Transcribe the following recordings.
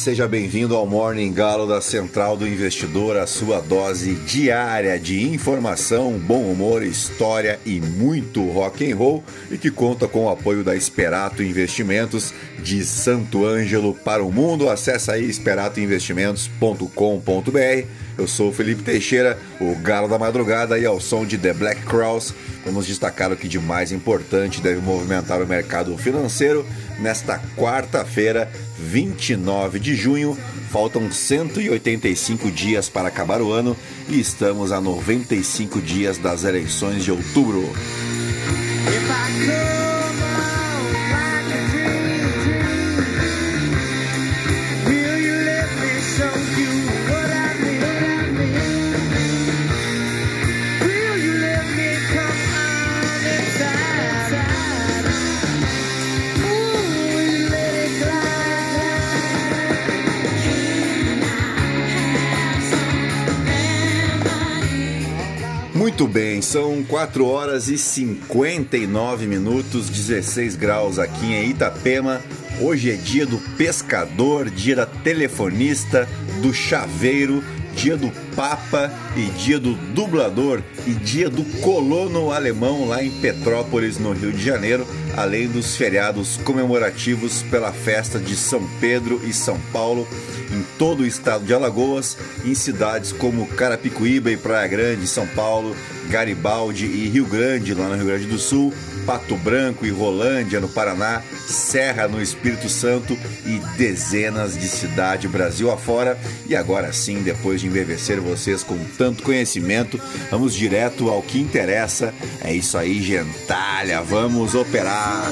seja bem-vindo ao Morning Galo da Central do Investidor, a sua dose diária de informação, bom humor, história e muito rock and roll e que conta com o apoio da Esperato Investimentos de Santo Ângelo para o mundo. Acesse aí esperatoinvestimentos.com.br. Eu sou o Felipe Teixeira, o Galo da Madrugada e ao som de The Black Cross, vamos destacar o que de mais importante deve movimentar o mercado financeiro nesta quarta-feira, 29 de junho. Faltam 185 dias para acabar o ano e estamos a 95 dias das eleições de outubro. Muito bem, são 4 horas e 59 minutos, 16 graus aqui em Itapema. Hoje é dia do pescador, dia da telefonista, do chaveiro, dia do Papa e dia do dublador e dia do colono alemão lá em Petrópolis, no Rio de Janeiro, além dos feriados comemorativos pela festa de São Pedro e São Paulo em todo o estado de Alagoas, em cidades como Carapicuíba e Praia Grande, São Paulo, Garibaldi e Rio Grande, lá no Rio Grande do Sul, Pato Branco e Rolândia, no Paraná, Serra, no Espírito Santo e dezenas de cidades Brasil afora. E agora sim, depois de embevecer vocês com tanto conhecimento, vamos direto ao que interessa. É isso aí, gentalha, vamos operar!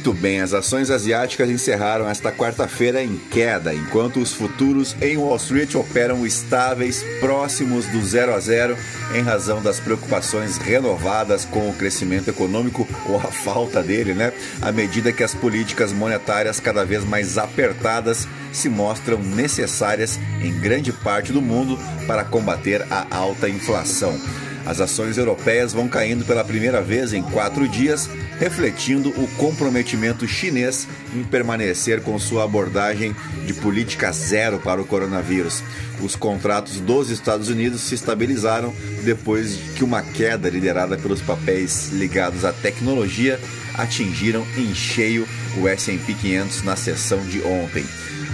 Muito bem, as ações asiáticas encerraram esta quarta-feira em queda, enquanto os futuros em Wall Street operam estáveis, próximos do zero a zero, em razão das preocupações renovadas com o crescimento econômico ou a falta dele, né? À medida que as políticas monetárias cada vez mais apertadas se mostram necessárias em grande parte do mundo para combater a alta inflação. As ações europeias vão caindo pela primeira vez em quatro dias, refletindo o comprometimento chinês em permanecer com sua abordagem de política zero para o coronavírus. Os contratos dos Estados Unidos se estabilizaram depois que uma queda liderada pelos papéis ligados à tecnologia atingiram em cheio o S&P 500 na sessão de ontem.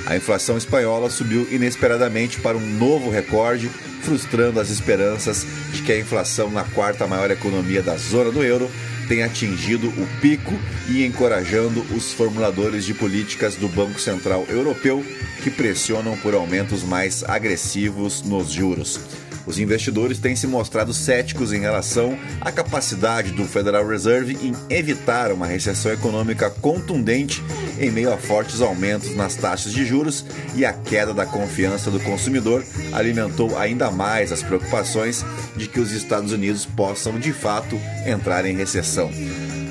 A inflação espanhola subiu inesperadamente para um novo recorde, frustrando as esperanças de que a inflação na quarta maior economia da zona do euro tenha atingido o pico e encorajando os formuladores de políticas do Banco Central Europeu que pressionam por aumentos mais agressivos nos juros. Os investidores têm se mostrado céticos em relação à capacidade do Federal Reserve em evitar uma recessão econômica contundente em meio a fortes aumentos nas taxas de juros e a queda da confiança do consumidor alimentou ainda mais as preocupações de que os Estados Unidos possam de fato entrar em recessão.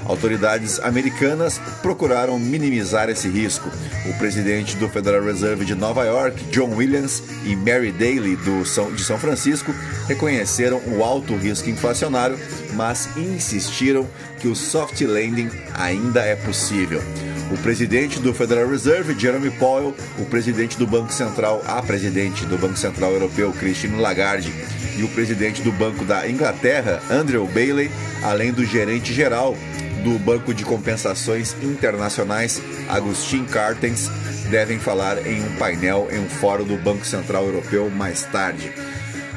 Autoridades americanas procuraram minimizar esse risco. O presidente do Federal Reserve de Nova York, John Williams, e Mary Daly, do São, de São Francisco, reconheceram o alto risco inflacionário, mas insistiram que o soft landing ainda é possível. O presidente do Federal Reserve, Jeremy Powell, o presidente do Banco Central, a presidente do Banco Central Europeu, Christine Lagarde, e o presidente do Banco da Inglaterra, Andrew Bailey, além do gerente geral do Banco de Compensações Internacionais, Agustin Cartens, devem falar em um painel em um fórum do Banco Central Europeu mais tarde.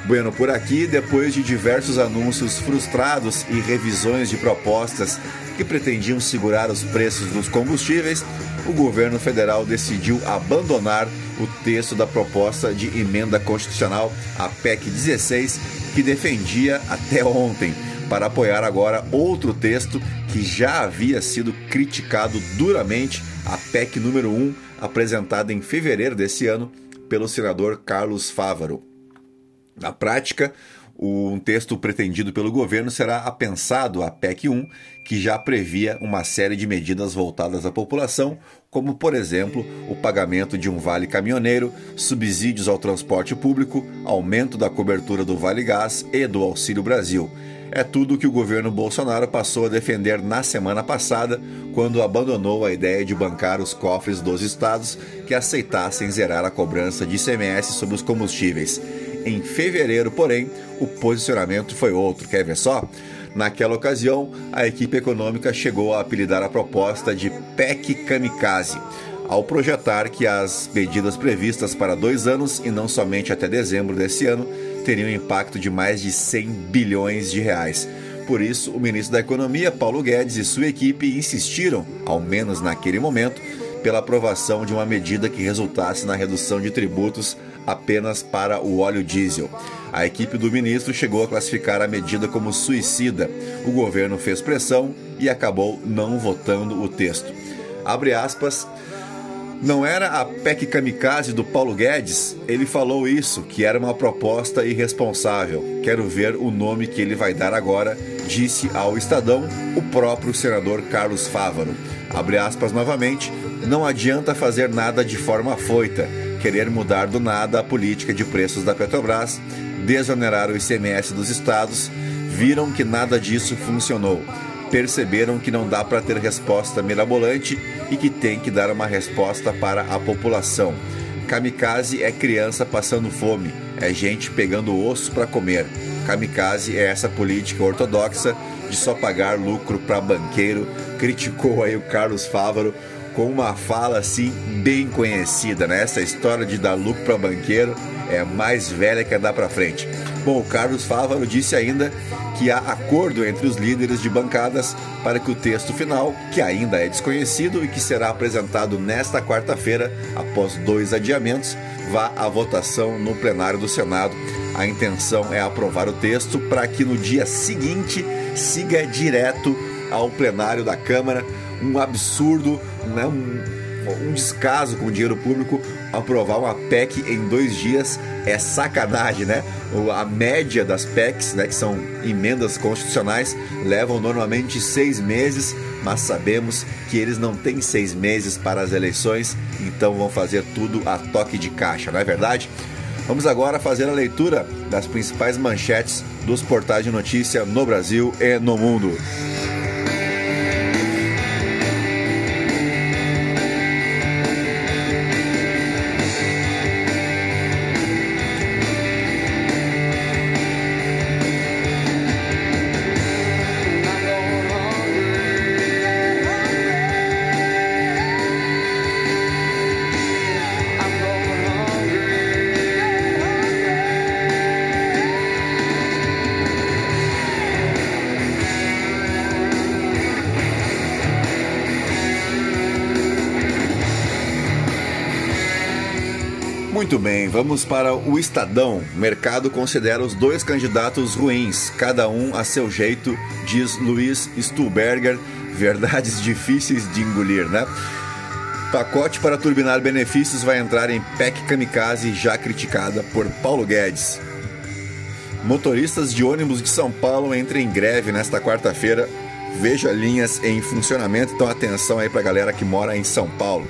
Bueno, por aqui, depois de diversos anúncios frustrados e revisões de propostas que pretendiam segurar os preços dos combustíveis, o governo federal decidiu abandonar o texto da proposta de emenda constitucional, a PEC 16, que defendia até ontem para apoiar agora outro texto que já havia sido criticado duramente, a PEC número 1, apresentada em fevereiro desse ano pelo senador Carlos Fávaro. Na prática, um texto pretendido pelo governo será apensado à PEC 1, que já previa uma série de medidas voltadas à população, como, por exemplo, o pagamento de um vale caminhoneiro, subsídios ao transporte público, aumento da cobertura do Vale Gás e do Auxílio Brasil. É tudo que o governo Bolsonaro passou a defender na semana passada, quando abandonou a ideia de bancar os cofres dos estados que aceitassem zerar a cobrança de ICMS sobre os combustíveis. Em fevereiro, porém, o posicionamento foi outro. Quer ver só? Naquela ocasião, a equipe econômica chegou a apelidar a proposta de PEC Kamikaze, ao projetar que as medidas previstas para dois anos e não somente até dezembro desse ano teriam impacto de mais de 100 bilhões de reais. Por isso, o ministro da Economia, Paulo Guedes, e sua equipe insistiram, ao menos naquele momento, pela aprovação de uma medida que resultasse na redução de tributos apenas para o óleo diesel. A equipe do ministro chegou a classificar a medida como suicida. O governo fez pressão e acabou não votando o texto. Abre aspas. Não era a PEC kamikaze do Paulo Guedes? Ele falou isso, que era uma proposta irresponsável. Quero ver o nome que ele vai dar agora, disse ao Estadão o próprio senador Carlos Fávaro. Abre aspas novamente, não adianta fazer nada de forma foita querer mudar do nada a política de preços da Petrobras, desonerar o ICMS dos estados, viram que nada disso funcionou. Perceberam que não dá para ter resposta mirabolante e que tem que dar uma resposta para a população. Kamikaze é criança passando fome, é gente pegando osso para comer. Kamikaze é essa política ortodoxa de só pagar lucro para banqueiro, criticou aí o Carlos Fávaro, com uma fala assim bem conhecida, né? Essa história de dar lucro para banqueiro é mais velha que andar para frente. Bom, o Carlos Fávaro disse ainda que há acordo entre os líderes de bancadas para que o texto final, que ainda é desconhecido e que será apresentado nesta quarta-feira, após dois adiamentos, vá à votação no plenário do Senado. A intenção é aprovar o texto para que no dia seguinte siga direto ao plenário da Câmara um absurdo, né, um, um descaso com o dinheiro público aprovar uma PEC em dois dias é sacanagem, né? A média das PECs, né, que são emendas constitucionais, levam normalmente seis meses, mas sabemos que eles não têm seis meses para as eleições, então vão fazer tudo a toque de caixa, não é verdade? Vamos agora fazer a leitura das principais manchetes dos portais de notícia no Brasil e no mundo. Muito bem, vamos para o Estadão. Mercado considera os dois candidatos ruins, cada um a seu jeito, diz Luiz Stuhlberger. Verdades difíceis de engolir, né? Pacote para turbinar benefícios vai entrar em PEC Kamikaze, já criticada por Paulo Guedes. Motoristas de ônibus de São Paulo entram em greve nesta quarta-feira. Veja linhas em funcionamento, então atenção aí para a galera que mora em São Paulo.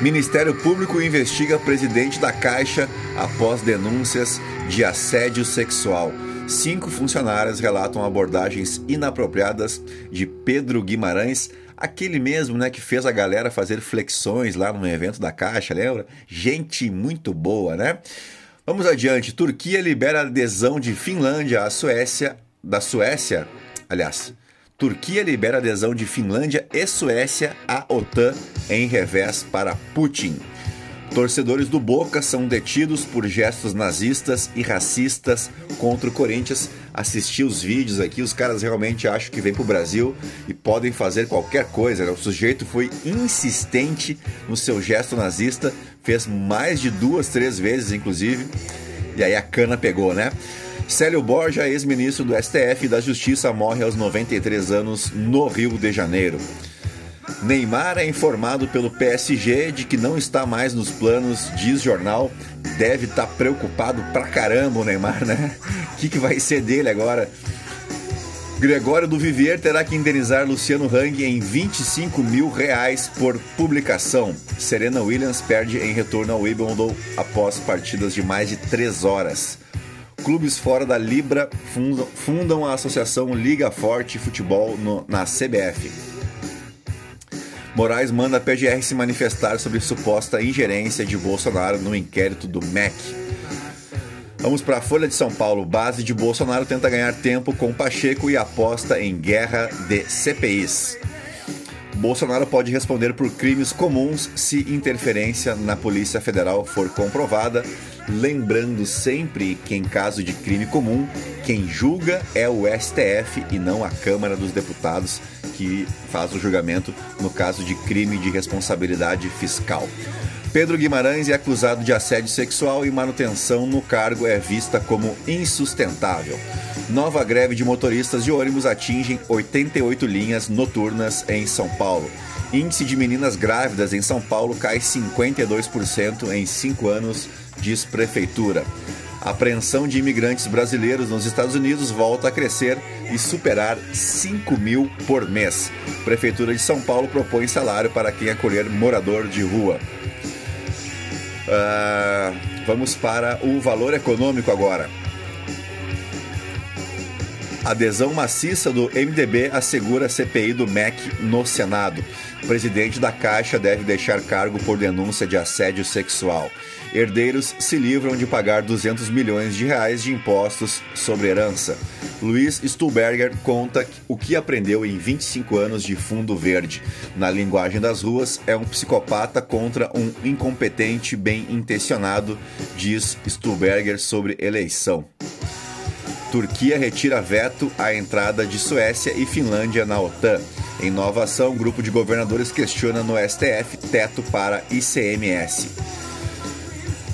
Ministério Público investiga presidente da Caixa após denúncias de assédio sexual. Cinco funcionárias relatam abordagens inapropriadas de Pedro Guimarães, aquele mesmo né, que fez a galera fazer flexões lá no evento da Caixa, lembra? Gente muito boa, né? Vamos adiante. Turquia libera adesão de Finlândia à Suécia, da Suécia, aliás, Turquia libera adesão de Finlândia e Suécia à OTAN em revés para Putin. Torcedores do Boca são detidos por gestos nazistas e racistas contra o Corinthians. Assisti os vídeos aqui, os caras realmente acham que vêm para o Brasil e podem fazer qualquer coisa. Né? O sujeito foi insistente no seu gesto nazista, fez mais de duas, três vezes, inclusive, e aí a cana pegou, né? Célio Borja, ex-ministro do STF e da Justiça, morre aos 93 anos no Rio de Janeiro. Neymar é informado pelo PSG de que não está mais nos planos, diz jornal, deve estar tá preocupado pra caramba o Neymar, né? O que, que vai ser dele agora? Gregório do Vivier terá que indenizar Luciano Hang em 25 mil reais por publicação. Serena Williams perde em retorno ao Wimbledon após partidas de mais de 3 horas. Clubes fora da Libra fundam, a associação Liga Forte Futebol no, na CBF. Moraes manda a PGR se manifestar sobre suposta ingerência de Bolsonaro no inquérito do MEC. Vamos para a Folha de São Paulo. Base de Bolsonaro tenta ganhar tempo com Pacheco e aposta em guerra de CPIs. Bolsonaro pode responder por crimes comuns se interferência na Polícia Federal for comprovada, lembrando sempre que em caso de crime comum, quem julga é o STF e não a Câmara dos Deputados, que faz o julgamento no caso de crime de responsabilidade fiscal. Pedro Guimarães é acusado de assédio sexual e manutenção no cargo é vista como insustentável. Nova greve de motoristas de ônibus atingem 88 linhas noturnas em São Paulo. Índice de meninas grávidas em São Paulo cai 52% em 5 anos, diz prefeitura. A apreensão de imigrantes brasileiros nos Estados Unidos volta a crescer e superar 5 mil por mês. Prefeitura de São Paulo propõe salário para quem acolher morador de rua. Uh, vamos para o valor econômico agora. Adesão maciça do MDB assegura CPI do MEC no Senado. O presidente da Caixa deve deixar cargo por denúncia de assédio sexual. Herdeiros se livram de pagar 200 milhões de reais de impostos sobre herança. Luiz Stuhlberger conta o que aprendeu em 25 anos de fundo verde. Na linguagem das ruas, é um psicopata contra um incompetente bem intencionado, diz Stuhlberger sobre eleição. Turquia retira veto à entrada de Suécia e Finlândia na OTAN. Em nova ação, grupo de governadores questiona no STF teto para ICMS.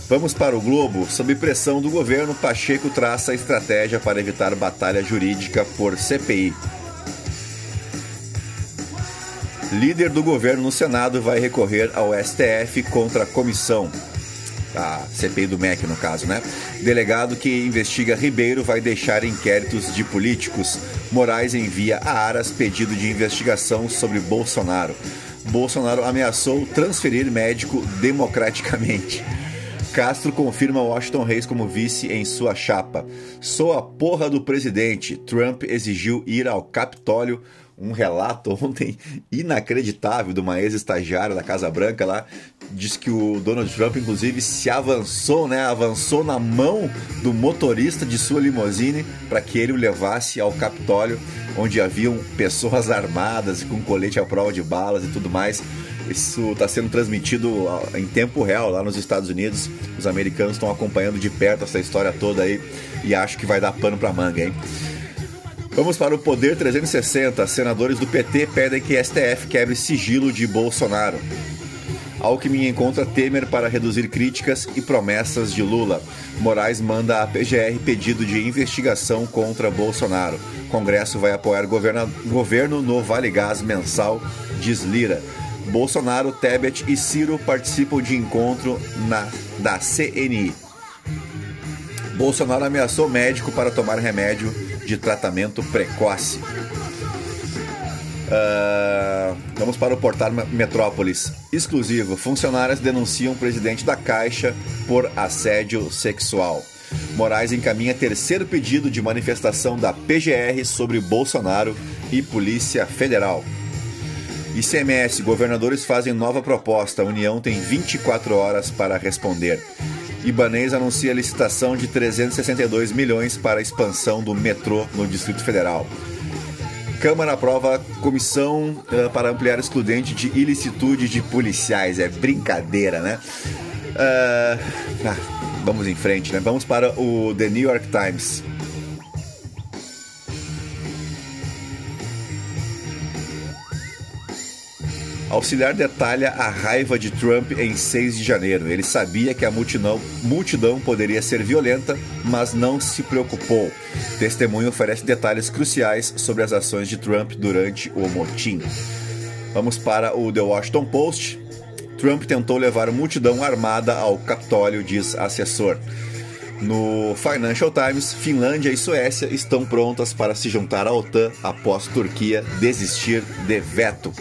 Vamos para o Globo. Sob pressão do governo, Pacheco traça estratégia para evitar batalha jurídica por CPI. Líder do governo no Senado vai recorrer ao STF contra a comissão a CPI do MEC no caso, né? Delegado que investiga Ribeiro vai deixar inquéritos de políticos. Moraes envia a Aras pedido de investigação sobre Bolsonaro. Bolsonaro ameaçou transferir médico democraticamente. Castro confirma Washington Reis como vice em sua chapa. Sou a porra do presidente. Trump exigiu ir ao Capitólio um relato ontem inacreditável de uma ex-estagiária da Casa Branca lá. Diz que o Donald Trump, inclusive, se avançou, né? Avançou na mão do motorista de sua limusine para que ele o levasse ao Capitólio, onde haviam pessoas armadas e com colete à prova de balas e tudo mais. Isso está sendo transmitido em tempo real lá nos Estados Unidos. Os americanos estão acompanhando de perto essa história toda aí e acho que vai dar pano para manga, hein? Vamos para o Poder 360. Senadores do PT pedem que STF quebre sigilo de Bolsonaro. Alckmin encontra Temer para reduzir críticas e promessas de Lula. Moraes manda à PGR pedido de investigação contra Bolsonaro. Congresso vai apoiar governo no Vale Gás mensal, diz Lira. Bolsonaro, Tebet e Ciro participam de encontro na, da CNI. Bolsonaro ameaçou médico para tomar remédio de tratamento precoce. Uh, vamos para o portal Metrópolis. Exclusivo. Funcionárias denunciam o presidente da Caixa por assédio sexual. Moraes encaminha terceiro pedido de manifestação da PGR sobre Bolsonaro e Polícia Federal. ICMS, governadores fazem nova proposta. A União tem 24 horas para responder. Ibanês anuncia licitação de 362 milhões para a expansão do metrô no Distrito Federal. Câmara aprova comissão uh, para ampliar excludente de ilicitude de policiais. É brincadeira, né? Uh, ah, vamos em frente, né? Vamos para o The New York Times. Auxiliar detalha a raiva de Trump em 6 de janeiro. Ele sabia que a multidão, multidão poderia ser violenta, mas não se preocupou. Testemunho oferece detalhes cruciais sobre as ações de Trump durante o motim. Vamos para o The Washington Post. Trump tentou levar multidão armada ao Capitólio, diz assessor. No Financial Times, Finlândia e Suécia estão prontas para se juntar à OTAN após Turquia desistir de veto.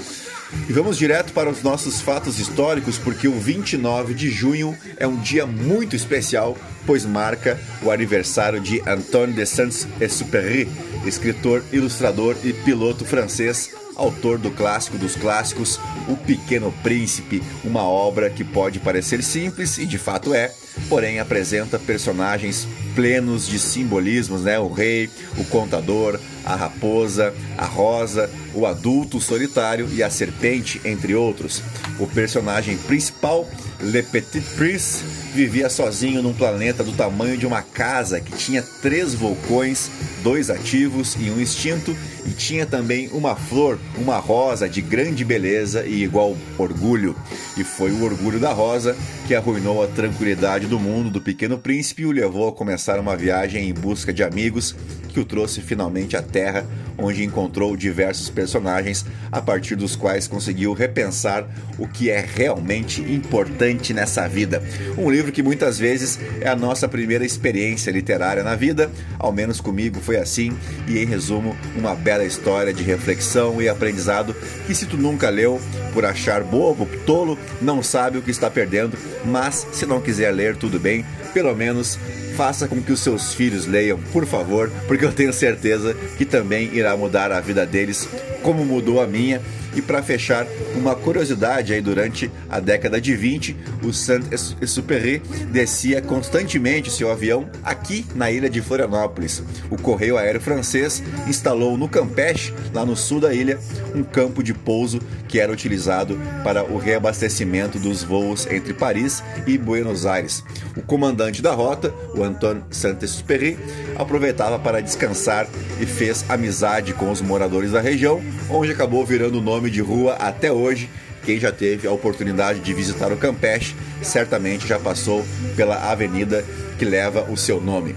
E vamos direto para os nossos fatos históricos, porque o 29 de junho é um dia muito especial, pois marca o aniversário de Antoine de Saint-Exupéry, escritor, ilustrador e piloto francês, autor do clássico dos clássicos, O Pequeno Príncipe, uma obra que pode parecer simples e de fato é, porém apresenta personagens plenos de simbolismos, né? O rei, o contador, a raposa, a rosa, o adulto solitário e a serpente, entre outros. O personagem principal, Le Petit Prince, vivia sozinho num planeta do tamanho de uma casa que tinha três vulcões, dois ativos e um extinto, e tinha também uma flor, uma rosa de grande beleza e igual orgulho. E foi o orgulho da rosa que arruinou a tranquilidade do mundo do pequeno príncipe e o levou a começar uma viagem em busca de amigos que o trouxe finalmente à Terra, onde encontrou diversos personagens a partir dos quais conseguiu repensar o que é realmente importante nessa vida. Um livro que muitas vezes é a nossa primeira experiência literária na vida, ao menos comigo foi assim, e em resumo, uma bela história de reflexão e aprendizado que se tu nunca leu, por achar bobo, tolo, não sabe o que está perdendo, mas se não quiser ler, tudo bem, pelo menos faça com que os seus filhos leiam, por favor, porque eu tenho certeza que também irá mudar a vida deles, como mudou a minha. E para fechar, uma curiosidade aí durante a década de 20, o Saint-Exupéry descia constantemente seu avião aqui na ilha de Florianópolis. O correio aéreo francês instalou no Campeche, lá no sul da ilha, um campo de pouso que era utilizado para o reabastecimento dos voos entre Paris e Buenos Aires. O comandante da rota, o Antoine Saint-Exupéry, aproveitava para descansar e fez amizade com os moradores da região, onde acabou virando o nome de rua até hoje. Quem já teve a oportunidade de visitar o Campeche certamente já passou pela avenida que leva o seu nome.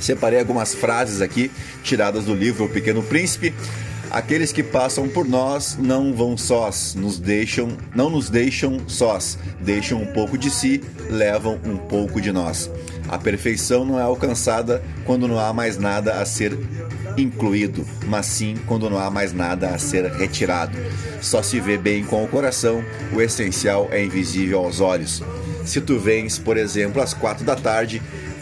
Separei algumas frases aqui tiradas do livro O Pequeno Príncipe. Aqueles que passam por nós não vão sós, nos deixam, não nos deixam sós, deixam um pouco de si, levam um pouco de nós. A perfeição não é alcançada quando não há mais nada a ser incluído, mas sim quando não há mais nada a ser retirado. Só se vê bem com o coração, o essencial é invisível aos olhos. Se tu vens, por exemplo, às quatro da tarde,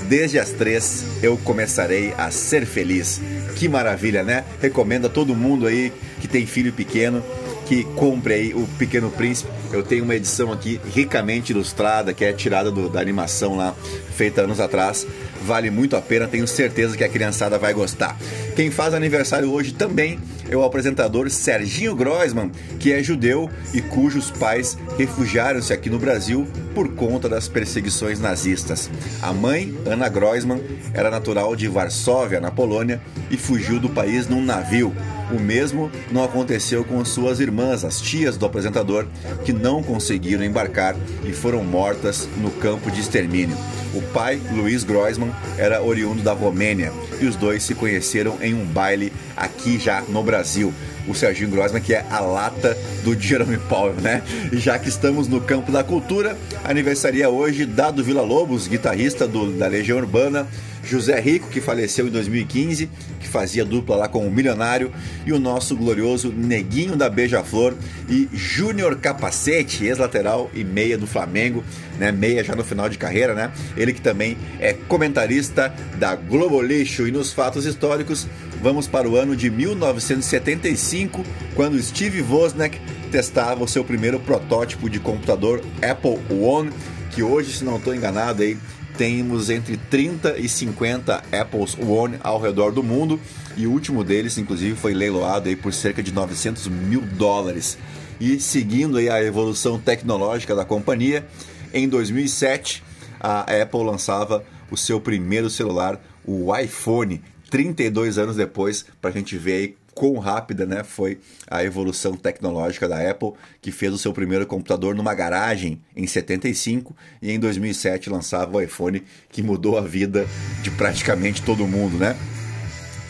desde as três eu começarei a ser feliz. Que maravilha, né? Recomendo a todo mundo aí que tem filho pequeno que compre aí o Pequeno Príncipe. Eu tenho uma edição aqui ricamente ilustrada, que é tirada do, da animação lá, feita anos atrás. Vale muito a pena, tenho certeza que a criançada vai gostar. Quem faz aniversário hoje também é o apresentador Serginho Groisman, que é judeu e cujos pais refugiaram-se aqui no Brasil por conta das perseguições nazistas. A mãe, Ana Groisman, era natural de Varsóvia, na Polônia, e fugiu do país num navio. O mesmo não aconteceu com suas irmãs, as tias do apresentador, que não conseguiram embarcar e foram mortas no campo de extermínio. O pai, Luiz Groisman, era oriundo da Romênia e os dois se conheceram em um baile aqui já no Brasil. O Serginho Grossman, que é a lata do Jerome Powell, né? E já que estamos no campo da cultura, aniversaria hoje Dado Vila Lobos, guitarrista do, da Legião Urbana, José Rico, que faleceu em 2015, que fazia dupla lá com o Milionário, e o nosso glorioso Neguinho da Beija-Flor e Júnior Capacete, ex-lateral e meia do Flamengo, né? Meia já no final de carreira, né? Ele que também é comentarista da Globo Lixo e nos fatos históricos, vamos para o ano de 1975, quando Steve Wozniak testava o seu primeiro protótipo de computador Apple One, que hoje, se não estou enganado, aí temos entre 30 e 50 Apples One ao redor do mundo e o último deles, inclusive, foi leiloado aí por cerca de 900 mil dólares. E seguindo aí a evolução tecnológica da companhia, em 2007 a Apple lançava o seu primeiro celular, o iPhone, 32 anos depois, para a gente ver aí quão rápida né, foi a evolução tecnológica da Apple, que fez o seu primeiro computador numa garagem em 75 e em 2007 lançava o iPhone, que mudou a vida de praticamente todo mundo, né?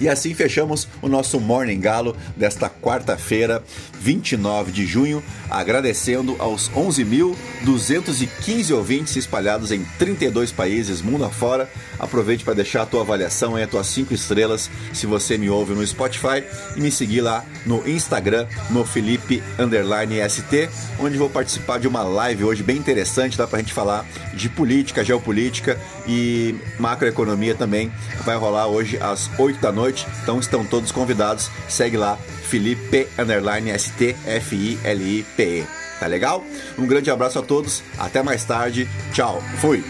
E assim fechamos o nosso Morning Galo desta quarta-feira, 29 de junho, agradecendo aos 11.215 ouvintes espalhados em 32 países, mundo afora. Aproveite para deixar a tua avaliação e as tuas 5 estrelas se você me ouve no Spotify e me seguir lá no Instagram, no Felipe ST, onde vou participar de uma live hoje bem interessante, dá para a gente falar de política, geopolítica e macroeconomia também. Vai rolar hoje às 8 da noite, então estão todos convidados. Segue lá, Felipe Underline ST F I L I P E. Tá legal? Um grande abraço a todos, até mais tarde, tchau, fui!